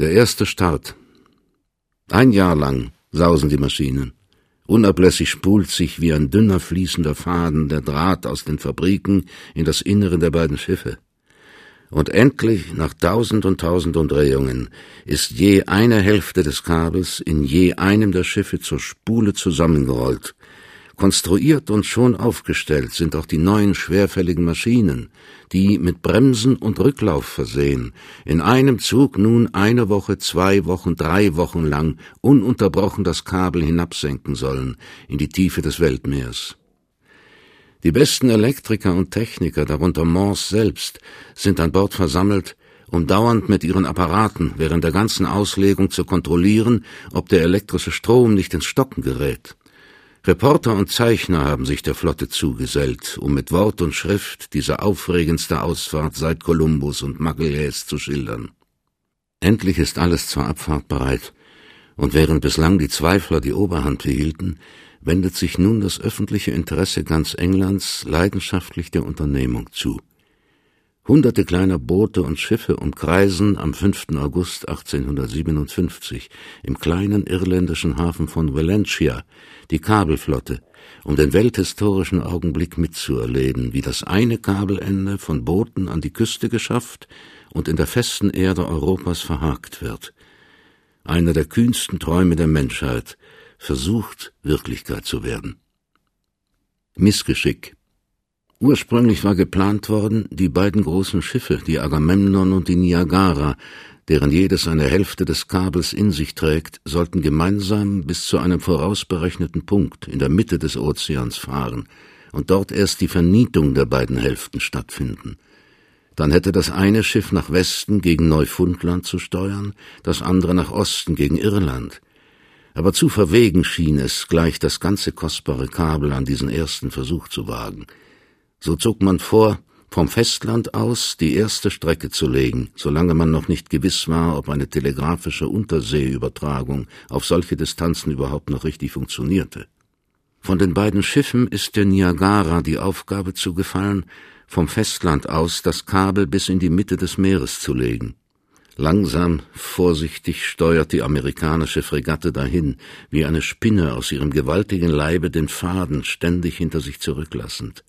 Der erste Start. Ein Jahr lang sausen die Maschinen. Unablässig spult sich wie ein dünner fließender Faden der Draht aus den Fabriken in das Innere der beiden Schiffe. Und endlich, nach tausend und tausend Umdrehungen, ist je eine Hälfte des Kabels in je einem der Schiffe zur Spule zusammengerollt. Konstruiert und schon aufgestellt sind auch die neuen schwerfälligen Maschinen, die mit Bremsen und Rücklauf versehen, in einem Zug nun eine Woche, zwei Wochen, drei Wochen lang ununterbrochen das Kabel hinabsenken sollen in die Tiefe des Weltmeers. Die besten Elektriker und Techniker, darunter Morse selbst, sind an Bord versammelt, um dauernd mit ihren Apparaten während der ganzen Auslegung zu kontrollieren, ob der elektrische Strom nicht ins Stocken gerät. Reporter und Zeichner haben sich der Flotte zugesellt, um mit Wort und Schrift diese aufregendste Ausfahrt seit Kolumbus und Magalhães zu schildern. Endlich ist alles zur Abfahrt bereit, und während bislang die Zweifler die Oberhand behielten, wendet sich nun das öffentliche Interesse ganz Englands leidenschaftlich der Unternehmung zu. Hunderte kleiner Boote und Schiffe umkreisen am 5. August 1857 im kleinen irländischen Hafen von Valentia die Kabelflotte, um den welthistorischen Augenblick mitzuerleben, wie das eine Kabelende von Booten an die Küste geschafft und in der festen Erde Europas verhakt wird. Einer der kühnsten Träume der Menschheit, versucht, Wirklichkeit zu werden. Missgeschick. Ursprünglich war geplant worden, die beiden großen Schiffe, die Agamemnon und die Niagara, deren jedes eine Hälfte des Kabels in sich trägt, sollten gemeinsam bis zu einem vorausberechneten Punkt in der Mitte des Ozeans fahren und dort erst die Vernietung der beiden Hälften stattfinden. Dann hätte das eine Schiff nach Westen gegen Neufundland zu steuern, das andere nach Osten gegen Irland aber zu verwegen schien es, gleich das ganze kostbare Kabel an diesen ersten Versuch zu wagen. So zog man vor, vom Festland aus die erste Strecke zu legen, solange man noch nicht gewiss war, ob eine telegrafische Unterseeübertragung auf solche Distanzen überhaupt noch richtig funktionierte. Von den beiden Schiffen ist der Niagara die Aufgabe zugefallen, vom Festland aus das Kabel bis in die Mitte des Meeres zu legen. Langsam, vorsichtig steuert die amerikanische Fregatte dahin, wie eine Spinne aus ihrem gewaltigen Leibe den Faden ständig hinter sich zurücklassend.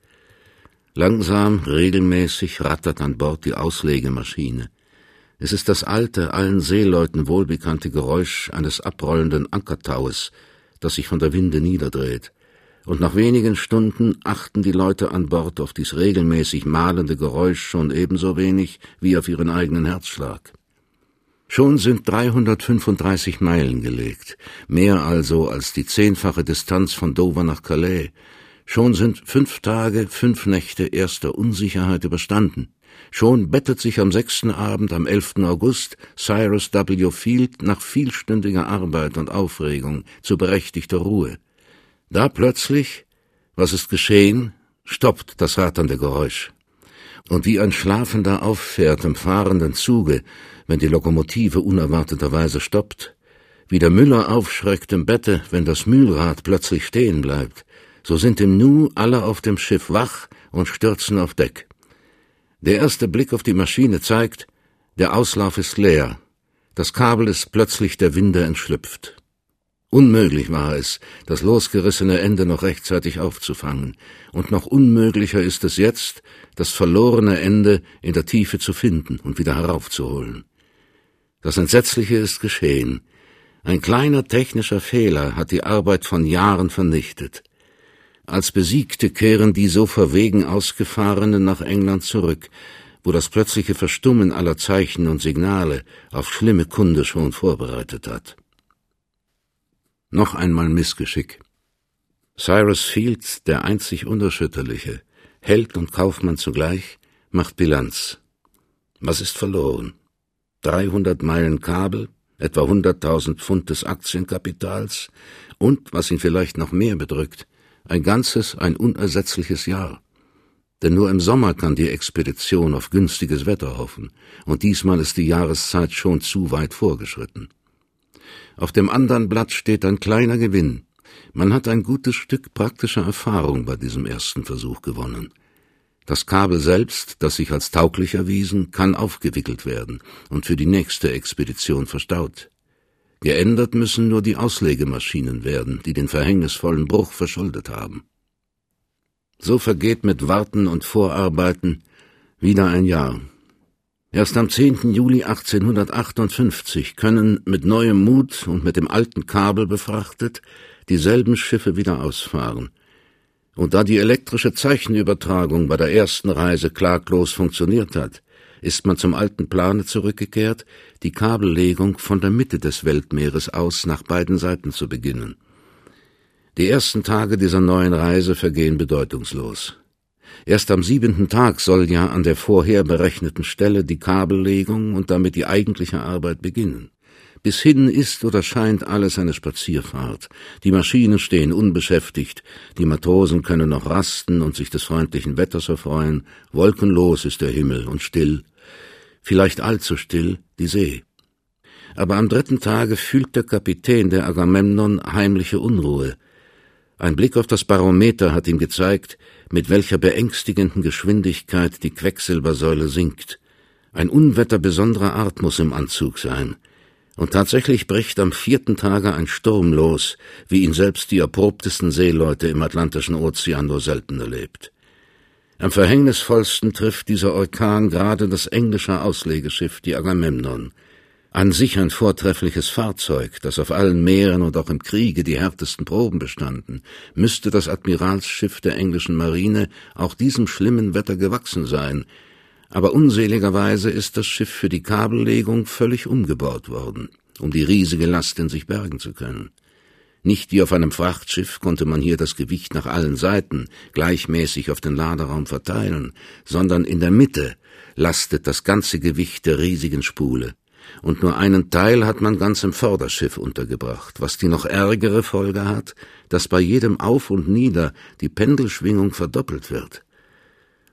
Langsam, regelmäßig rattert an Bord die Auslegemaschine. Es ist das alte, allen Seeleuten wohlbekannte Geräusch eines abrollenden Ankertaues, das sich von der Winde niederdreht. Und nach wenigen Stunden achten die Leute an Bord auf dies regelmäßig malende Geräusch schon ebenso wenig wie auf ihren eigenen Herzschlag. Schon sind 335 Meilen gelegt, mehr also als die zehnfache Distanz von Dover nach Calais. Schon sind fünf Tage, fünf Nächte erster Unsicherheit überstanden. Schon bettet sich am sechsten Abend, am 11. August, Cyrus W. Field nach vielstündiger Arbeit und Aufregung zu berechtigter Ruhe. Da plötzlich, was ist geschehen, stoppt das ratternde Geräusch. Und wie ein Schlafender auffährt im fahrenden Zuge, wenn die Lokomotive unerwarteterweise stoppt, wie der Müller aufschreckt im Bette, wenn das Mühlrad plötzlich stehen bleibt, so sind im Nu alle auf dem Schiff wach und stürzen auf Deck. Der erste Blick auf die Maschine zeigt, der Auslauf ist leer, das Kabel ist plötzlich der Winde entschlüpft. Unmöglich war es, das losgerissene Ende noch rechtzeitig aufzufangen, und noch unmöglicher ist es jetzt, das verlorene Ende in der Tiefe zu finden und wieder heraufzuholen. Das Entsetzliche ist geschehen. Ein kleiner technischer Fehler hat die Arbeit von Jahren vernichtet. Als Besiegte kehren die so verwegen Ausgefahrenen nach England zurück, wo das plötzliche Verstummen aller Zeichen und Signale auf schlimme Kunde schon vorbereitet hat. Noch einmal Missgeschick. Cyrus Fields, der einzig Unerschütterliche, Held und Kaufmann zugleich, macht Bilanz. Was ist verloren? 300 Meilen Kabel, etwa 100.000 Pfund des Aktienkapitals und, was ihn vielleicht noch mehr bedrückt, ein ganzes, ein unersetzliches Jahr. Denn nur im Sommer kann die Expedition auf günstiges Wetter hoffen, und diesmal ist die Jahreszeit schon zu weit vorgeschritten. Auf dem anderen Blatt steht ein kleiner Gewinn. Man hat ein gutes Stück praktischer Erfahrung bei diesem ersten Versuch gewonnen. Das Kabel selbst, das sich als tauglich erwiesen, kann aufgewickelt werden und für die nächste Expedition verstaut. Geändert müssen nur die Auslegemaschinen werden, die den verhängnisvollen Bruch verschuldet haben. So vergeht mit Warten und Vorarbeiten wieder ein Jahr. Erst am 10. Juli 1858 können mit neuem Mut und mit dem alten Kabel befrachtet dieselben Schiffe wieder ausfahren. Und da die elektrische Zeichenübertragung bei der ersten Reise klaglos funktioniert hat, ist man zum alten Plane zurückgekehrt, die Kabellegung von der Mitte des Weltmeeres aus nach beiden Seiten zu beginnen. Die ersten Tage dieser neuen Reise vergehen bedeutungslos. Erst am siebenten Tag soll ja an der vorher berechneten Stelle die Kabellegung und damit die eigentliche Arbeit beginnen. Bis hin ist oder scheint alles eine Spazierfahrt. Die Maschinen stehen unbeschäftigt, die Matrosen können noch rasten und sich des freundlichen Wetters erfreuen, wolkenlos ist der Himmel und still, vielleicht allzu still, die See. Aber am dritten Tage fühlt der Kapitän der Agamemnon heimliche Unruhe. Ein Blick auf das Barometer hat ihm gezeigt, mit welcher beängstigenden Geschwindigkeit die Quecksilbersäule sinkt. Ein Unwetter besonderer Art muss im Anzug sein. Und tatsächlich bricht am vierten Tage ein Sturm los, wie ihn selbst die erprobtesten Seeleute im Atlantischen Ozean nur selten erlebt. Am verhängnisvollsten trifft dieser Orkan gerade das englische Auslegeschiff, die Agamemnon. An sich ein vortreffliches Fahrzeug, das auf allen Meeren und auch im Kriege die härtesten Proben bestanden, müsste das Admiralsschiff der englischen Marine auch diesem schlimmen Wetter gewachsen sein, aber unseligerweise ist das Schiff für die Kabellegung völlig umgebaut worden, um die riesige Last in sich bergen zu können. Nicht wie auf einem Frachtschiff konnte man hier das Gewicht nach allen Seiten gleichmäßig auf den Laderaum verteilen, sondern in der Mitte lastet das ganze Gewicht der riesigen Spule. Und nur einen Teil hat man ganz im Vorderschiff untergebracht, was die noch ärgere Folge hat, dass bei jedem Auf und Nieder die Pendelschwingung verdoppelt wird.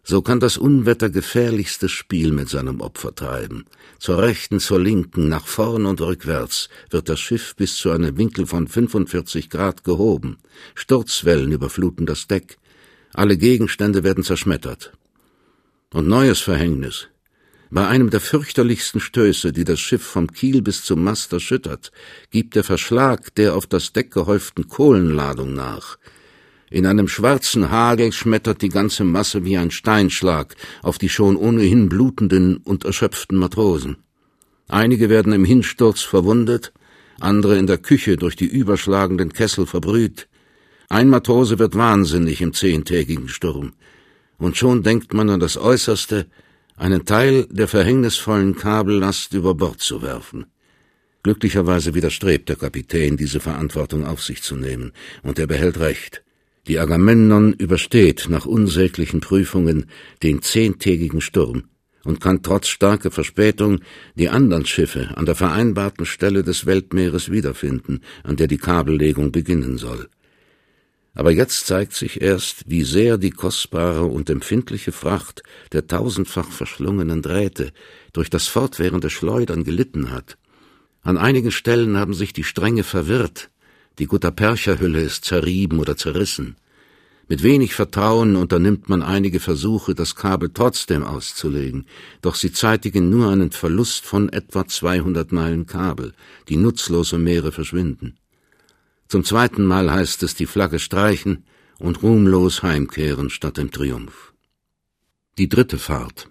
So kann das Unwetter gefährlichstes Spiel mit seinem Opfer treiben. Zur rechten, zur linken, nach vorn und rückwärts wird das Schiff bis zu einem Winkel von 45 Grad gehoben. Sturzwellen überfluten das Deck. Alle Gegenstände werden zerschmettert. Und neues Verhängnis. Bei einem der fürchterlichsten Stöße, die das Schiff vom Kiel bis zum Mast erschüttert, gibt der Verschlag der auf das Deck gehäuften Kohlenladung nach. In einem schwarzen Hagel schmettert die ganze Masse wie ein Steinschlag auf die schon ohnehin blutenden und erschöpften Matrosen. Einige werden im Hinsturz verwundet, andere in der Küche durch die überschlagenden Kessel verbrüht. Ein Matrose wird wahnsinnig im zehntägigen Sturm. Und schon denkt man an das Äußerste, einen Teil der verhängnisvollen Kabellast über Bord zu werfen. Glücklicherweise widerstrebt der Kapitän, diese Verantwortung auf sich zu nehmen, und er behält Recht. Die Agamemnon übersteht nach unsäglichen Prüfungen den zehntägigen Sturm und kann trotz starker Verspätung die anderen Schiffe an der vereinbarten Stelle des Weltmeeres wiederfinden, an der die Kabellegung beginnen soll. Aber jetzt zeigt sich erst, wie sehr die kostbare und empfindliche Fracht der tausendfach verschlungenen Drähte durch das fortwährende Schleudern gelitten hat. An einigen Stellen haben sich die Stränge verwirrt, die Guttapercha-Hülle ist zerrieben oder zerrissen. Mit wenig Vertrauen unternimmt man einige Versuche, das Kabel trotzdem auszulegen, doch sie zeitigen nur einen Verlust von etwa 200 Meilen Kabel, die nutzlos im Meere verschwinden. Zum zweiten Mal heißt es die Flagge streichen und ruhmlos heimkehren statt dem Triumph. Die dritte Fahrt.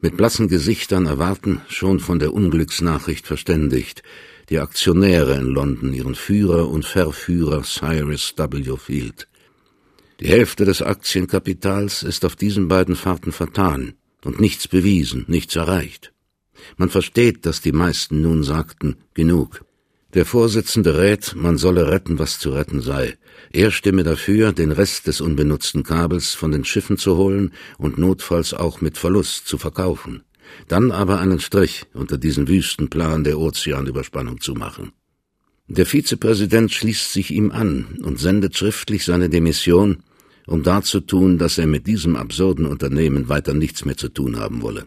Mit blassen Gesichtern erwarten, schon von der Unglücksnachricht verständigt, die Aktionäre in London ihren Führer und Verführer Cyrus W. Field. Die Hälfte des Aktienkapitals ist auf diesen beiden Fahrten vertan und nichts bewiesen, nichts erreicht. Man versteht, dass die meisten nun sagten, genug. Der Vorsitzende rät, man solle retten, was zu retten sei. Er stimme dafür, den Rest des unbenutzten Kabels von den Schiffen zu holen und notfalls auch mit Verlust zu verkaufen dann aber einen Strich unter diesen wüsten Plan der Ozeanüberspannung zu machen. Der Vizepräsident schließt sich ihm an und sendet schriftlich seine Demission, um darzutun, dass er mit diesem absurden Unternehmen weiter nichts mehr zu tun haben wolle.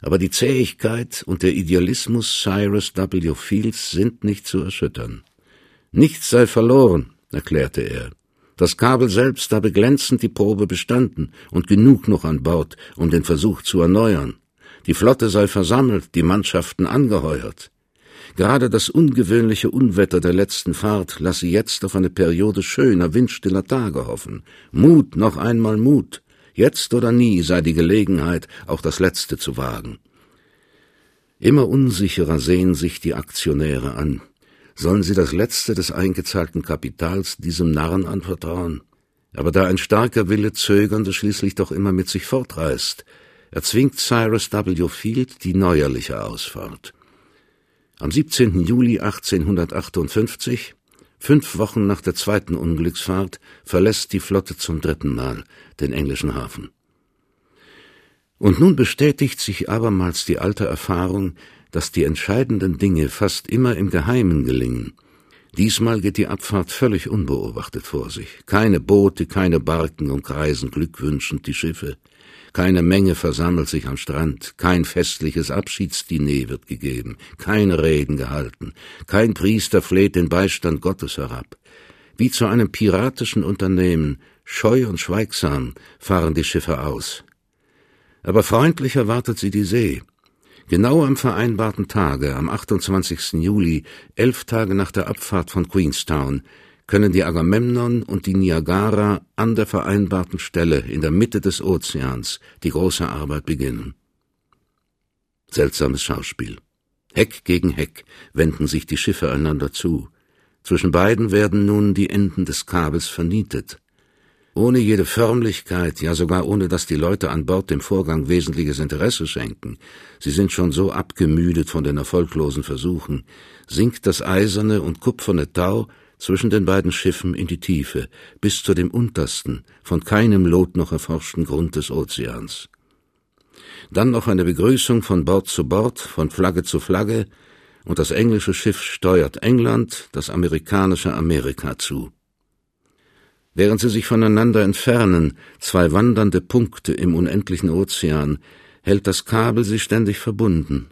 Aber die Zähigkeit und der Idealismus Cyrus W. Fields sind nicht zu erschüttern. Nichts sei verloren, erklärte er. Das Kabel selbst habe glänzend die Probe bestanden und genug noch an Bord, um den Versuch zu erneuern. Die Flotte sei versammelt, die Mannschaften angeheuert. Gerade das ungewöhnliche Unwetter der letzten Fahrt lasse jetzt auf eine Periode schöner, windstiller Tage hoffen. Mut, noch einmal Mut. Jetzt oder nie sei die Gelegenheit, auch das Letzte zu wagen. Immer unsicherer sehen sich die Aktionäre an. Sollen sie das Letzte des eingezahlten Kapitals diesem Narren anvertrauen? Aber da ein starker Wille Zögernde schließlich doch immer mit sich fortreißt, erzwingt Cyrus W. Field die neuerliche Ausfahrt. Am 17. Juli 1858, fünf Wochen nach der zweiten Unglücksfahrt, verlässt die Flotte zum dritten Mal den englischen Hafen. Und nun bestätigt sich abermals die alte Erfahrung, dass die entscheidenden Dinge fast immer im Geheimen gelingen. Diesmal geht die Abfahrt völlig unbeobachtet vor sich. Keine Boote, keine Barken umkreisen glückwünschend die Schiffe. Keine Menge versammelt sich am Strand, kein festliches Abschiedsdiner wird gegeben, keine Reden gehalten, kein Priester fleht den Beistand Gottes herab. Wie zu einem piratischen Unternehmen, scheu und schweigsam, fahren die Schiffe aus. Aber freundlich erwartet sie die See. Genau am vereinbarten Tage, am 28. Juli, elf Tage nach der Abfahrt von Queenstown, können die Agamemnon und die Niagara an der vereinbarten Stelle in der Mitte des Ozeans die große Arbeit beginnen. Seltsames Schauspiel. Heck gegen Heck wenden sich die Schiffe einander zu. Zwischen beiden werden nun die Enden des Kabels vernietet ohne jede Förmlichkeit, ja sogar ohne dass die Leute an Bord dem Vorgang wesentliches Interesse schenken, sie sind schon so abgemüdet von den erfolglosen Versuchen, sinkt das eiserne und kupferne Tau zwischen den beiden Schiffen in die Tiefe, bis zu dem untersten, von keinem Lot noch erforschten Grund des Ozeans. Dann noch eine Begrüßung von Bord zu Bord, von Flagge zu Flagge, und das englische Schiff steuert England, das amerikanische Amerika zu. Während sie sich voneinander entfernen, zwei wandernde Punkte im unendlichen Ozean, hält das Kabel sie ständig verbunden.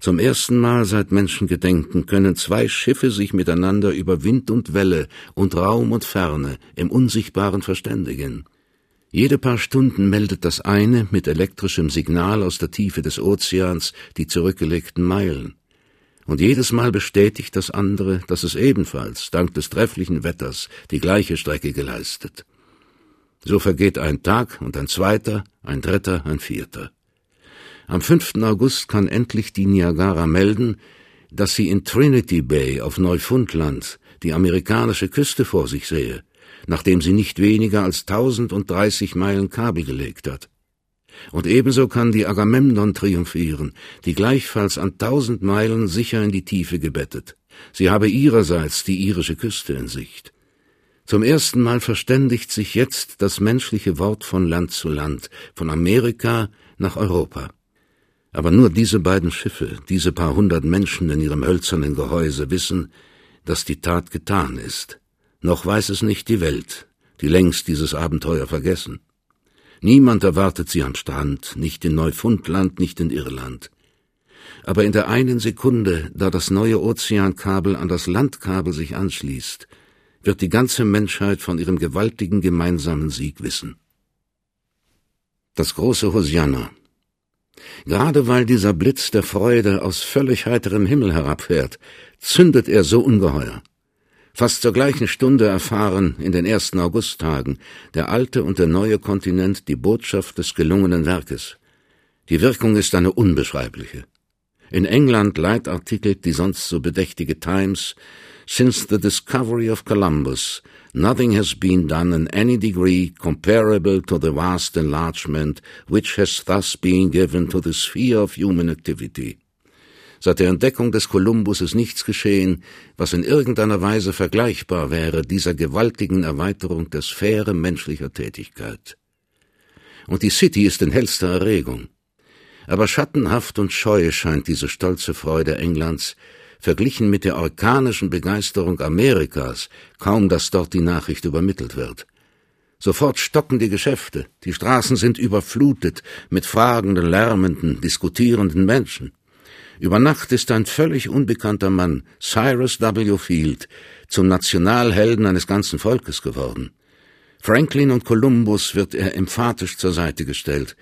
Zum ersten Mal seit Menschengedenken können zwei Schiffe sich miteinander über Wind und Welle und Raum und Ferne im Unsichtbaren verständigen. Jede paar Stunden meldet das eine mit elektrischem Signal aus der Tiefe des Ozeans die zurückgelegten Meilen und jedes Mal bestätigt das andere, dass es ebenfalls, dank des trefflichen Wetters, die gleiche Strecke geleistet. So vergeht ein Tag und ein zweiter, ein dritter, ein vierter. Am 5. August kann endlich die Niagara melden, dass sie in Trinity Bay auf Neufundland die amerikanische Küste vor sich sehe, nachdem sie nicht weniger als 1030 Meilen Kabel gelegt hat. Und ebenso kann die Agamemnon triumphieren, die gleichfalls an tausend Meilen sicher in die Tiefe gebettet. Sie habe ihrerseits die irische Küste in Sicht. Zum ersten Mal verständigt sich jetzt das menschliche Wort von Land zu Land, von Amerika nach Europa. Aber nur diese beiden Schiffe, diese paar hundert Menschen in ihrem hölzernen Gehäuse wissen, dass die Tat getan ist. Noch weiß es nicht die Welt, die längst dieses Abenteuer vergessen. Niemand erwartet sie am Strand, nicht in Neufundland, nicht in Irland. Aber in der einen Sekunde, da das neue Ozeankabel an das Landkabel sich anschließt, wird die ganze Menschheit von ihrem gewaltigen gemeinsamen Sieg wissen. Das große Hosianna. Gerade weil dieser Blitz der Freude aus völlig heiterem Himmel herabfährt, zündet er so ungeheuer. Fast zur gleichen Stunde erfahren in den ersten Augusttagen der alte und der neue Kontinent die Botschaft des gelungenen Werkes. Die Wirkung ist eine unbeschreibliche. In England leitartikelt die sonst so bedächtige Times Since the discovery of Columbus, nothing has been done in any degree comparable to the vast enlargement which has thus been given to the sphere of human activity. Seit der Entdeckung des Kolumbus ist nichts geschehen, was in irgendeiner Weise vergleichbar wäre dieser gewaltigen Erweiterung der Sphäre menschlicher Tätigkeit. Und die City ist in hellster Erregung. Aber schattenhaft und scheu scheint diese stolze Freude Englands, verglichen mit der orkanischen Begeisterung Amerikas, kaum dass dort die Nachricht übermittelt wird. Sofort stocken die Geschäfte, die Straßen sind überflutet mit fragenden, lärmenden, diskutierenden Menschen. Über Nacht ist ein völlig unbekannter Mann, Cyrus W. Field, zum Nationalhelden eines ganzen Volkes geworden. Franklin und Columbus wird er emphatisch zur Seite gestellt.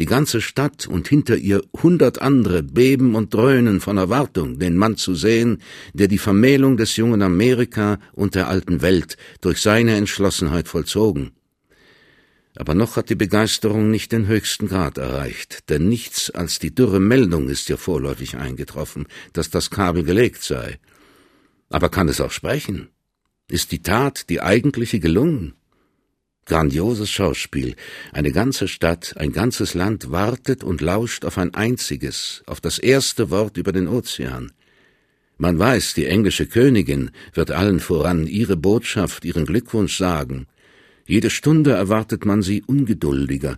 Die ganze Stadt und hinter ihr hundert andere beben und dröhnen von Erwartung, den Mann zu sehen, der die Vermählung des jungen Amerika und der alten Welt durch seine Entschlossenheit vollzogen. Aber noch hat die Begeisterung nicht den höchsten Grad erreicht, denn nichts als die dürre Meldung ist ihr vorläufig eingetroffen, dass das Kabel gelegt sei. Aber kann es auch sprechen? Ist die Tat, die eigentliche, gelungen? Grandioses Schauspiel. Eine ganze Stadt, ein ganzes Land wartet und lauscht auf ein einziges, auf das erste Wort über den Ozean. Man weiß, die englische Königin wird allen voran ihre Botschaft, ihren Glückwunsch sagen. Jede Stunde erwartet man sie ungeduldiger.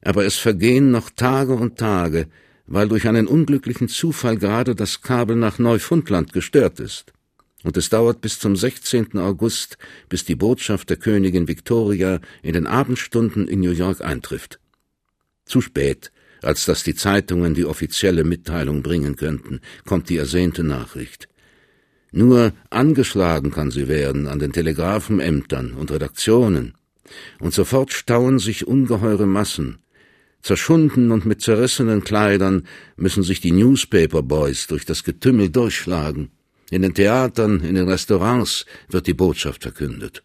Aber es vergehen noch Tage und Tage, weil durch einen unglücklichen Zufall gerade das Kabel nach Neufundland gestört ist. Und es dauert bis zum 16. August, bis die Botschaft der Königin Victoria in den Abendstunden in New York eintrifft. Zu spät, als dass die Zeitungen die offizielle Mitteilung bringen könnten, kommt die ersehnte Nachricht. Nur angeschlagen kann sie werden an den Telegrafenämtern und Redaktionen, und sofort stauen sich ungeheure Massen. Zerschunden und mit zerrissenen Kleidern müssen sich die Newspaper Boys durch das Getümmel durchschlagen. In den Theatern, in den Restaurants wird die Botschaft verkündet.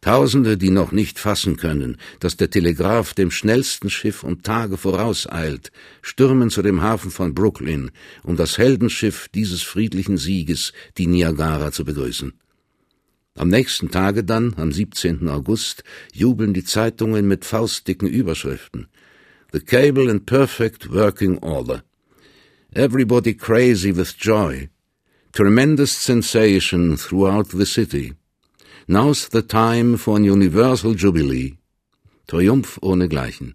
Tausende, die noch nicht fassen können, dass der Telegraph dem schnellsten Schiff um Tage vorauseilt, stürmen zu dem Hafen von Brooklyn, um das Heldenschiff dieses friedlichen Sieges, die Niagara, zu begrüßen. Am nächsten Tage dann, am 17. August, jubeln die Zeitungen mit faustdicken Überschriften. The cable in perfect working order. Everybody crazy with joy. Tremendous sensation throughout the city. Now's the time for an universal jubilee. Triumph ohnegleichen.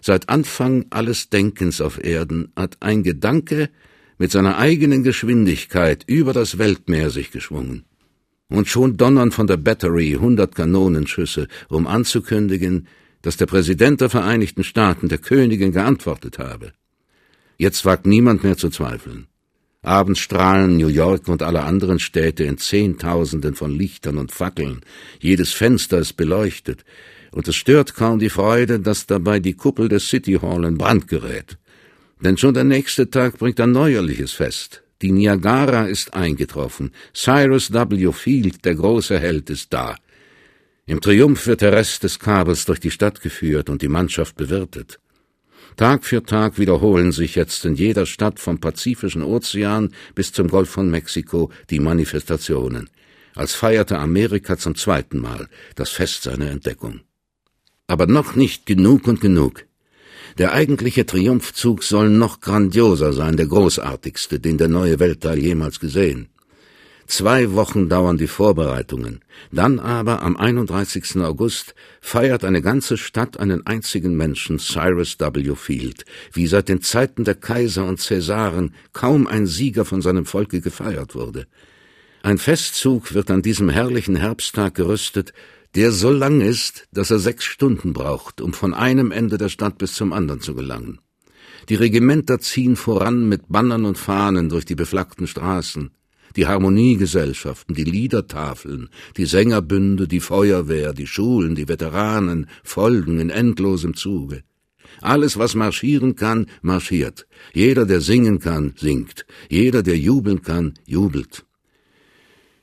Seit Anfang alles Denkens auf Erden hat ein Gedanke mit seiner eigenen Geschwindigkeit über das Weltmeer sich geschwungen. Und schon donnern von der Battery hundert Kanonenschüsse, um anzukündigen, dass der Präsident der Vereinigten Staaten der Königin geantwortet habe. Jetzt wagt niemand mehr zu zweifeln. Abends strahlen New York und alle anderen Städte in Zehntausenden von Lichtern und Fackeln. Jedes Fenster ist beleuchtet. Und es stört kaum die Freude, dass dabei die Kuppel des City Hall in Brand gerät. Denn schon der nächste Tag bringt ein neuerliches Fest. Die Niagara ist eingetroffen. Cyrus W. Field, der große Held, ist da. Im Triumph wird der Rest des Kabels durch die Stadt geführt und die Mannschaft bewirtet. Tag für Tag wiederholen sich jetzt in jeder Stadt vom Pazifischen Ozean bis zum Golf von Mexiko die Manifestationen, als feierte Amerika zum zweiten Mal das Fest seiner Entdeckung. Aber noch nicht genug und genug. Der eigentliche Triumphzug soll noch grandioser sein, der großartigste, den der neue Weltteil jemals gesehen. Zwei Wochen dauern die Vorbereitungen. Dann aber am 31. August feiert eine ganze Stadt einen einzigen Menschen, Cyrus W. Field, wie seit den Zeiten der Kaiser und Cäsaren kaum ein Sieger von seinem Volke gefeiert wurde. Ein Festzug wird an diesem herrlichen Herbsttag gerüstet, der so lang ist, dass er sechs Stunden braucht, um von einem Ende der Stadt bis zum anderen zu gelangen. Die Regimenter ziehen voran mit Bannern und Fahnen durch die beflaggten Straßen die Harmoniegesellschaften, die Liedertafeln, die Sängerbünde, die Feuerwehr, die Schulen, die Veteranen folgen in endlosem Zuge. Alles, was marschieren kann, marschiert. Jeder, der singen kann, singt. Jeder, der jubeln kann, jubelt.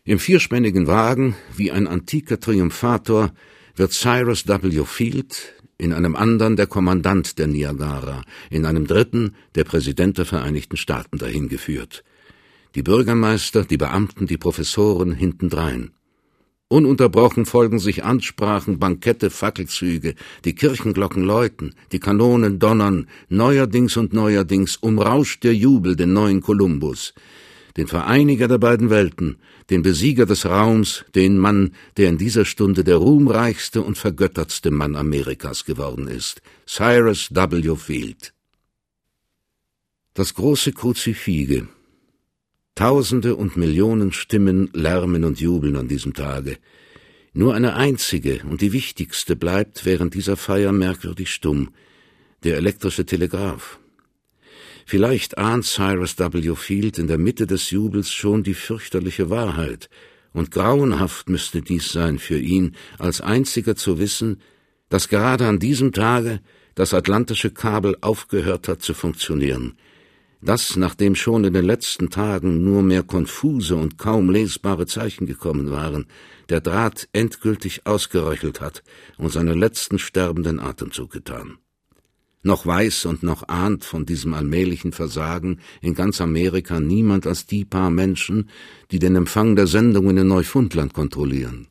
Im vierspännigen Wagen, wie ein antiker Triumphator, wird Cyrus W. Field, in einem anderen der Kommandant der Niagara, in einem dritten der Präsident der Vereinigten Staaten dahin geführt die Bürgermeister, die Beamten, die Professoren hintendrein. Ununterbrochen folgen sich Ansprachen, Bankette, Fackelzüge, die Kirchenglocken läuten, die Kanonen donnern, neuerdings und neuerdings umrauscht der Jubel den neuen Kolumbus, den Vereiniger der beiden Welten, den Besieger des Raums, den Mann, der in dieser Stunde der ruhmreichste und vergöttertste Mann Amerikas geworden ist, Cyrus W. Field. Das große Kruzifige, Tausende und Millionen Stimmen lärmen und jubeln an diesem Tage. Nur eine einzige und die wichtigste bleibt während dieser Feier merkwürdig stumm, der elektrische Telegraph. Vielleicht ahnt Cyrus W. Field in der Mitte des Jubels schon die fürchterliche Wahrheit, und grauenhaft müsste dies sein für ihn, als einziger zu wissen, dass gerade an diesem Tage das atlantische Kabel aufgehört hat zu funktionieren, das, nachdem schon in den letzten Tagen nur mehr konfuse und kaum lesbare Zeichen gekommen waren, der Draht endgültig ausgeröchelt hat und seinen letzten sterbenden Atemzug getan. Noch weiß und noch ahnt von diesem allmählichen Versagen in ganz Amerika niemand als die paar Menschen, die den Empfang der Sendungen in Neufundland kontrollieren.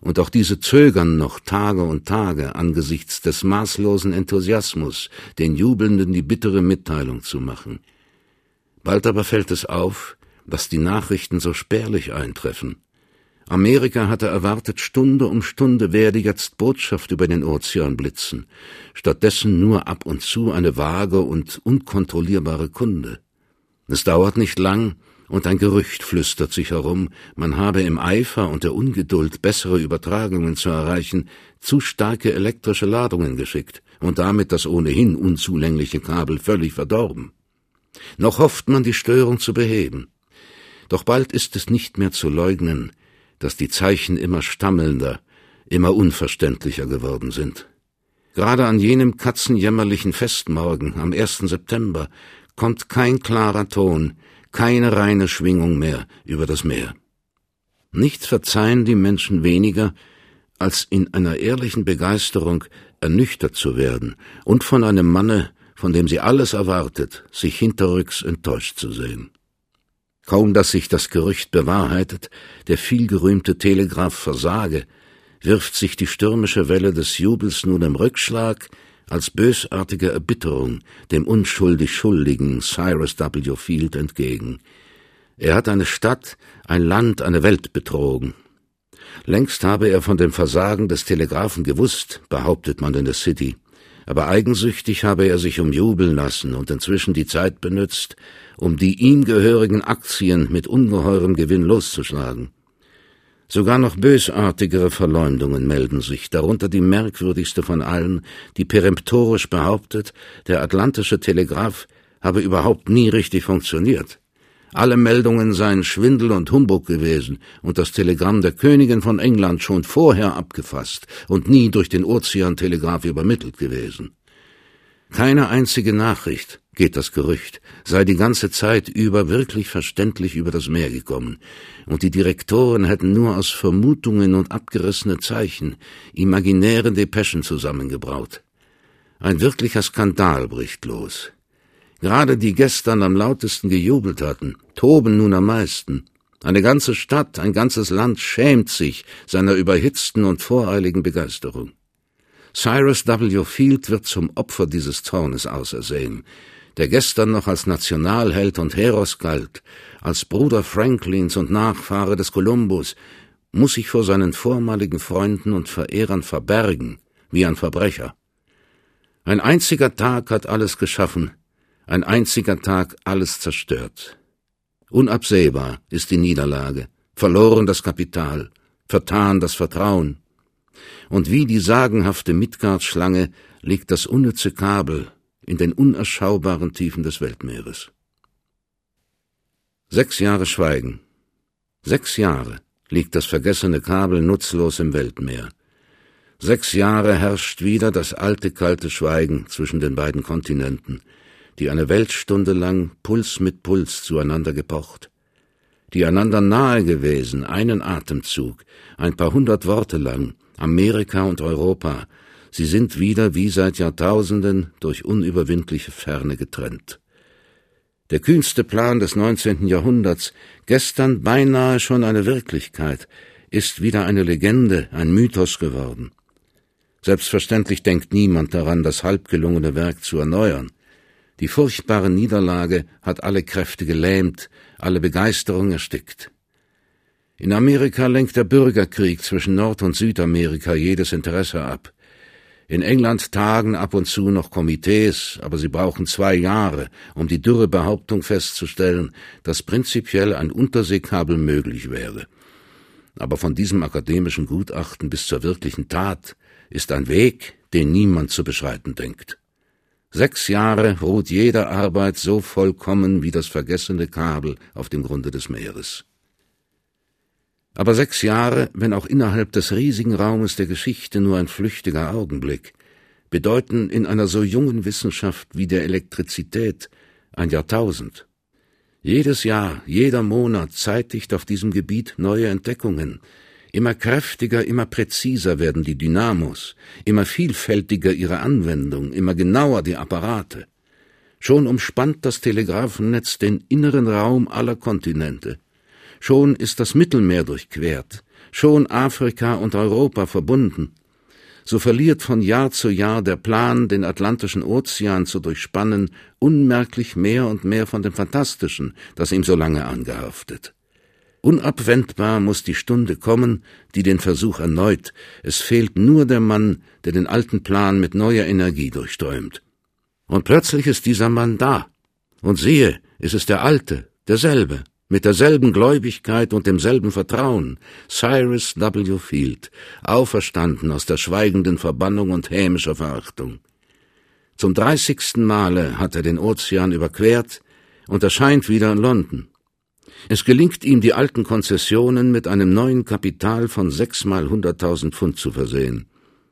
Und auch diese zögern noch Tage und Tage angesichts des maßlosen Enthusiasmus, den Jubelnden die bittere Mitteilung zu machen. Bald aber fällt es auf, dass die Nachrichten so spärlich eintreffen. Amerika hatte erwartet, Stunde um Stunde werde jetzt Botschaft über den Ozean blitzen, stattdessen nur ab und zu eine vage und unkontrollierbare Kunde. Es dauert nicht lang, und ein Gerücht flüstert sich herum, man habe im Eifer und der Ungeduld, bessere Übertragungen zu erreichen, zu starke elektrische Ladungen geschickt und damit das ohnehin unzulängliche Kabel völlig verdorben. Noch hofft man, die Störung zu beheben. Doch bald ist es nicht mehr zu leugnen, dass die Zeichen immer stammelnder, immer unverständlicher geworden sind. Gerade an jenem katzenjämmerlichen Festmorgen am 1. September kommt kein klarer Ton, keine reine Schwingung mehr über das Meer. Nichts verzeihen die Menschen weniger, als in einer ehrlichen Begeisterung ernüchtert zu werden und von einem Manne, von dem sie alles erwartet, sich hinterrücks enttäuscht zu sehen. Kaum dass sich das Gerücht bewahrheitet, der vielgerühmte Telegraph versage, wirft sich die stürmische Welle des Jubels nun im Rückschlag als bösartige Erbitterung dem unschuldig Schuldigen Cyrus W. Field entgegen. Er hat eine Stadt, ein Land, eine Welt betrogen. Längst habe er von dem Versagen des Telegraphen gewusst, behauptet man in der City aber eigensüchtig habe er sich umjubeln lassen und inzwischen die Zeit benützt, um die ihm gehörigen Aktien mit ungeheurem Gewinn loszuschlagen. Sogar noch bösartigere Verleumdungen melden sich, darunter die merkwürdigste von allen, die peremptorisch behauptet, der Atlantische Telegraph habe überhaupt nie richtig funktioniert. Alle Meldungen seien Schwindel und Humbug gewesen und das Telegramm der Königin von England schon vorher abgefasst und nie durch den Ozeantelegraph übermittelt gewesen. Keine einzige Nachricht, geht das Gerücht, sei die ganze Zeit über wirklich verständlich über das Meer gekommen, und die Direktoren hätten nur aus Vermutungen und abgerissene Zeichen imaginäre Depeschen zusammengebraut. Ein wirklicher Skandal bricht los. Gerade die gestern am lautesten gejubelt hatten, toben nun am meisten. Eine ganze Stadt, ein ganzes Land schämt sich seiner überhitzten und voreiligen Begeisterung. Cyrus W. Field wird zum Opfer dieses Zornes ausersehen, der gestern noch als Nationalheld und Heros galt, als Bruder Franklins und Nachfahre des Kolumbus, muss sich vor seinen vormaligen Freunden und Verehrern verbergen, wie ein Verbrecher. Ein einziger Tag hat alles geschaffen, ein einziger Tag alles zerstört. Unabsehbar ist die Niederlage, verloren das Kapital, vertan das Vertrauen. Und wie die sagenhafte Midgard-Schlange liegt das unnütze Kabel in den unerschaubaren Tiefen des Weltmeeres. Sechs Jahre Schweigen. Sechs Jahre liegt das vergessene Kabel nutzlos im Weltmeer. Sechs Jahre herrscht wieder das alte kalte Schweigen zwischen den beiden Kontinenten, die eine Weltstunde lang Puls mit Puls zueinander gepocht, die einander nahe gewesen, einen Atemzug, ein paar hundert Worte lang, Amerika und Europa, sie sind wieder wie seit Jahrtausenden durch unüberwindliche Ferne getrennt. Der kühnste Plan des neunzehnten Jahrhunderts, gestern beinahe schon eine Wirklichkeit, ist wieder eine Legende, ein Mythos geworden. Selbstverständlich denkt niemand daran, das halbgelungene Werk zu erneuern. Die furchtbare Niederlage hat alle Kräfte gelähmt, alle Begeisterung erstickt. In Amerika lenkt der Bürgerkrieg zwischen Nord- und Südamerika jedes Interesse ab. In England tagen ab und zu noch Komitees, aber sie brauchen zwei Jahre, um die dürre Behauptung festzustellen, dass prinzipiell ein Unterseekabel möglich wäre. Aber von diesem akademischen Gutachten bis zur wirklichen Tat ist ein Weg, den niemand zu beschreiten denkt. Sechs Jahre ruht jede Arbeit so vollkommen wie das vergessene Kabel auf dem Grunde des Meeres. Aber sechs Jahre, wenn auch innerhalb des riesigen Raumes der Geschichte nur ein flüchtiger Augenblick, bedeuten in einer so jungen Wissenschaft wie der Elektrizität ein Jahrtausend. Jedes Jahr, jeder Monat zeitigt auf diesem Gebiet neue Entdeckungen. Immer kräftiger, immer präziser werden die Dynamos, immer vielfältiger ihre Anwendung, immer genauer die Apparate. Schon umspannt das Telegrafennetz den inneren Raum aller Kontinente. Schon ist das Mittelmeer durchquert, schon Afrika und Europa verbunden. So verliert von Jahr zu Jahr der Plan, den Atlantischen Ozean zu durchspannen, unmerklich mehr und mehr von dem Fantastischen, das ihm so lange angehaftet. Unabwendbar muss die Stunde kommen, die den Versuch erneut, es fehlt nur der Mann, der den alten Plan mit neuer Energie durchströmt. Und plötzlich ist dieser Mann da. Und siehe, es ist der Alte, derselbe, mit derselben Gläubigkeit und demselben Vertrauen, Cyrus W. Field, auferstanden aus der schweigenden Verbannung und hämischer Verachtung. Zum dreißigsten Male hat er den Ozean überquert und erscheint wieder in London. Es gelingt ihm, die alten Konzessionen mit einem neuen Kapital von sechsmal hunderttausend Pfund zu versehen.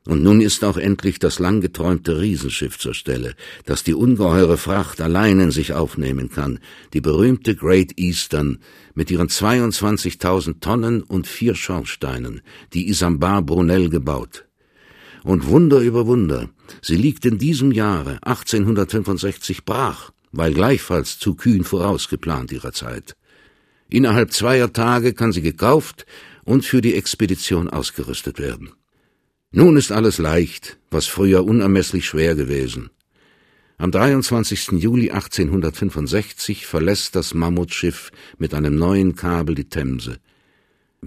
Und nun ist auch endlich das lang geträumte Riesenschiff zur Stelle, das die ungeheure Fracht allein in sich aufnehmen kann, die berühmte Great Eastern mit ihren 22.000 Tonnen und vier Schornsteinen, die Isambard Brunel gebaut. Und Wunder über Wunder, sie liegt in diesem Jahre 1865 brach, weil gleichfalls zu kühn vorausgeplant ihrer Zeit. Innerhalb zweier Tage kann sie gekauft und für die Expedition ausgerüstet werden. Nun ist alles leicht, was früher unermesslich schwer gewesen. Am 23. Juli 1865 verlässt das Mammutschiff mit einem neuen Kabel die Themse.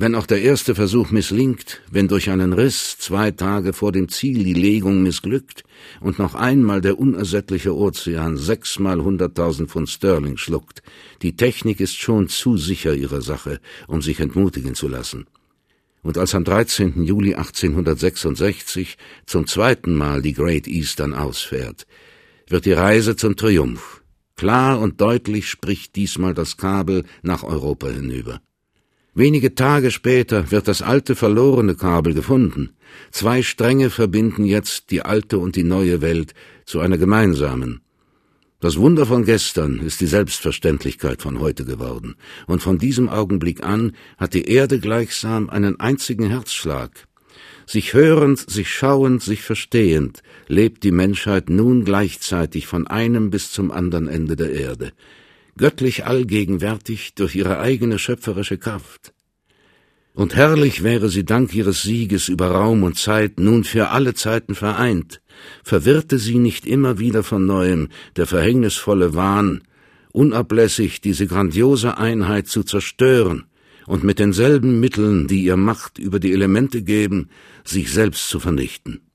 Wenn auch der erste Versuch misslingt, wenn durch einen Riss zwei Tage vor dem Ziel die Legung missglückt und noch einmal der unersättliche Ozean sechsmal hunderttausend Pfund Sterling schluckt, die Technik ist schon zu sicher ihrer Sache, um sich entmutigen zu lassen und als am 13. Juli 1866 zum zweiten Mal die Great Eastern ausfährt, wird die Reise zum Triumph. Klar und deutlich spricht diesmal das Kabel nach Europa hinüber. Wenige Tage später wird das alte verlorene Kabel gefunden. Zwei Stränge verbinden jetzt die alte und die neue Welt zu einer gemeinsamen. Das Wunder von gestern ist die Selbstverständlichkeit von heute geworden, und von diesem Augenblick an hat die Erde gleichsam einen einzigen Herzschlag. Sich hörend, sich schauend, sich verstehend, lebt die Menschheit nun gleichzeitig von einem bis zum anderen Ende der Erde, göttlich allgegenwärtig durch ihre eigene schöpferische Kraft. Und herrlich wäre sie dank ihres Sieges über Raum und Zeit nun für alle Zeiten vereint, verwirrte sie nicht immer wieder von neuem der verhängnisvolle Wahn, unablässig diese grandiose Einheit zu zerstören und mit denselben Mitteln, die ihr Macht über die Elemente geben, sich selbst zu vernichten.